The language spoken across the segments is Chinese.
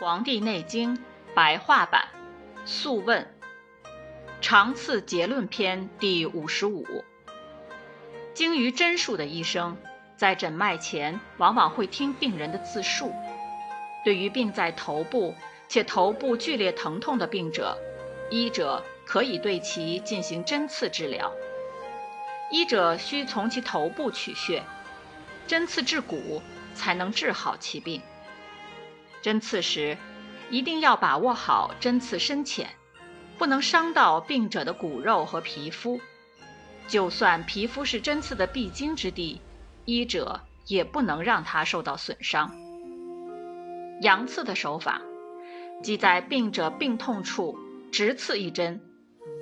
黄帝内经》白话版，《素问·长次结论篇》第五十五。精于针术的医生，在诊脉前往往会听病人的自述。对于病在头部且头部剧烈疼痛的病者，医者可以对其进行针刺治疗。医者需从其头部取穴，针刺至骨，才能治好其病。针刺时，一定要把握好针刺深浅，不能伤到病者的骨肉和皮肤。就算皮肤是针刺的必经之地，医者也不能让它受到损伤。阳刺的手法，即在病者病痛处直刺一针，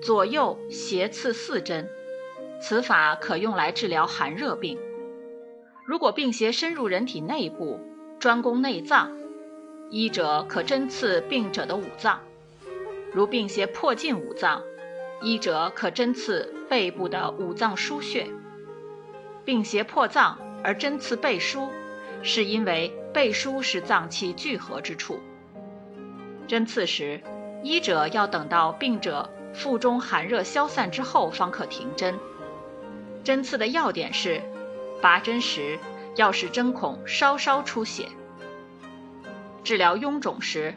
左右斜刺四针。此法可用来治疗寒热病。如果病邪深入人体内部，专攻内脏。医者可针刺病者的五脏，如病邪迫近五脏，医者可针刺背部的五脏腧穴。病邪破脏而针刺背腧，是因为背腧是脏器聚合之处。针刺时，医者要等到病者腹中寒热消散之后方可停针。针刺的要点是，拔针时要使针孔稍稍出血。治疗臃肿时，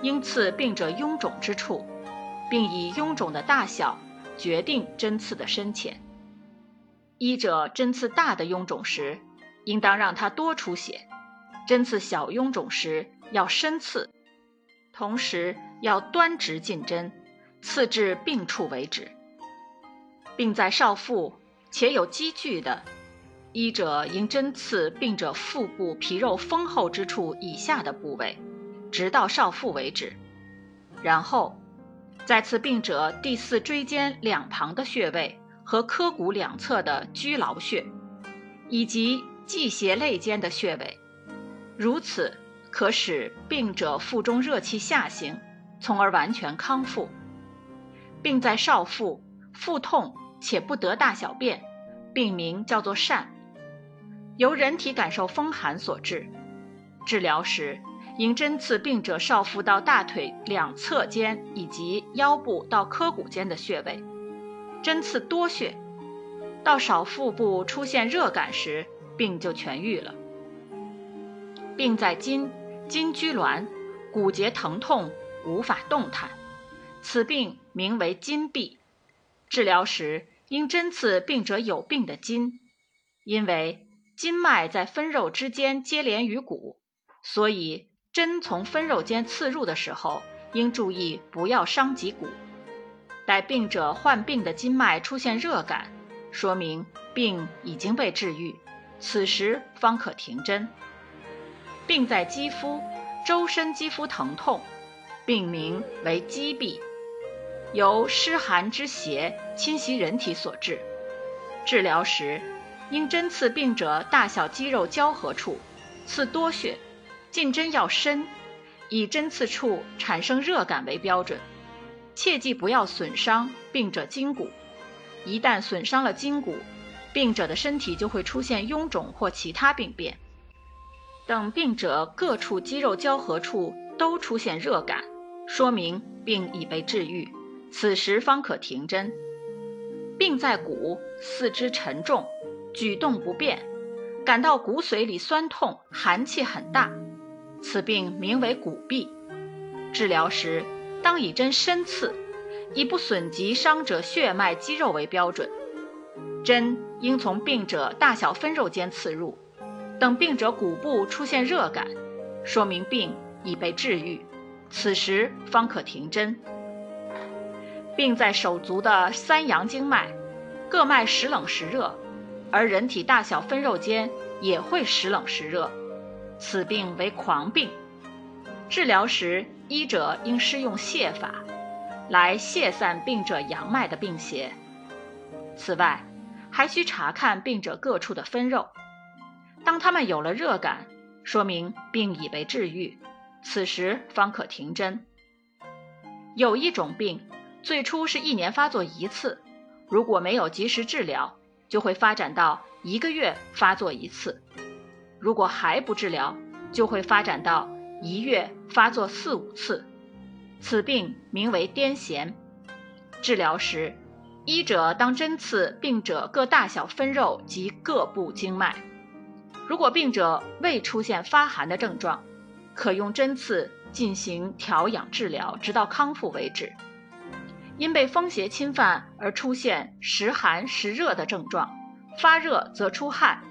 应刺病者臃肿之处，并以臃肿的大小决定针刺的深浅。医者针刺大的臃肿时，应当让它多出血；针刺小臃肿时，要深刺，同时要端直进针，刺至病处为止。病在少腹且有积聚的。医者应针刺病者腹部皮肉丰厚之处以下的部位，直到少腹为止，然后再刺病者第四椎间两旁的穴位和髁骨两侧的居劳穴，以及际胁肋间的穴位。如此可使病者腹中热气下行，从而完全康复。病在少腹，腹痛且不得大小便，病名叫做疝。由人体感受风寒所致。治疗时，应针刺病者少腹到大腿两侧间以及腰部到髁骨间的穴位，针刺多穴。到少腹部出现热感时，病就痊愈了。病在筋，筋拘挛，骨节疼痛，无法动弹，此病名为筋痹。治疗时，应针刺病者有病的筋，因为。筋脉在分肉之间接连于骨，所以针从分肉间刺入的时候，应注意不要伤及骨。待病者患病的筋脉出现热感，说明病已经被治愈，此时方可停针。病在肌肤，周身肌肤疼痛，病名为肌痹，由湿寒之邪侵袭人体所致。治疗时。应针刺病者大小肌肉交合处，刺多穴，进针要深，以针刺处产生热感为标准。切记不要损伤病者筋骨，一旦损伤了筋骨，病者的身体就会出现臃肿或其他病变。等病者各处肌肉交合处都出现热感，说明病已被治愈，此时方可停针。病在骨，四肢沉重。举动不便，感到骨髓里酸痛，寒气很大，此病名为骨痹。治疗时当以针深刺，以不损及伤者血脉肌肉为标准。针应从病者大小分肉间刺入，等病者骨部出现热感，说明病已被治愈，此时方可停针。病在手足的三阳经脉，各脉时冷时热。而人体大小分肉间也会时冷时热，此病为狂病。治疗时，医者应施用泻法，来泻散病者阳脉的病邪。此外，还需查看病者各处的分肉，当他们有了热感，说明病已被治愈，此时方可停针。有一种病，最初是一年发作一次，如果没有及时治疗。就会发展到一个月发作一次，如果还不治疗，就会发展到一月发作四五次，此病名为癫痫。治疗时，医者当针刺病者各大小分肉及各部经脉。如果病者未出现发寒的症状，可用针刺进行调养治疗，直到康复为止。因被风邪侵犯而出现时寒时热的症状，发热则出汗，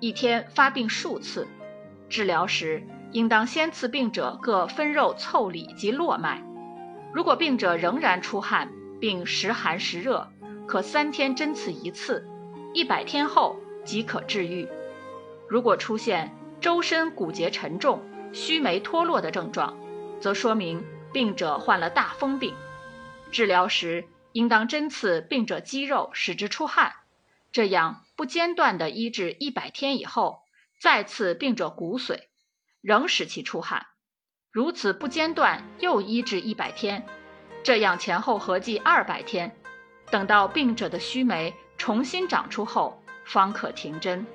一天发病数次。治疗时，应当先刺病者各分肉腠理及络脉。如果病者仍然出汗并时寒时热，可三天针刺一次，一百天后即可治愈。如果出现周身骨节沉重、须眉脱落的症状，则说明病者患了大风病。治疗时，应当针刺病者肌肉，使之出汗，这样不间断地医治一百天以后，再刺病者骨髓，仍使其出汗，如此不间断又医治一百天，这样前后合计二百天，等到病者的须眉重新长出后，方可停针。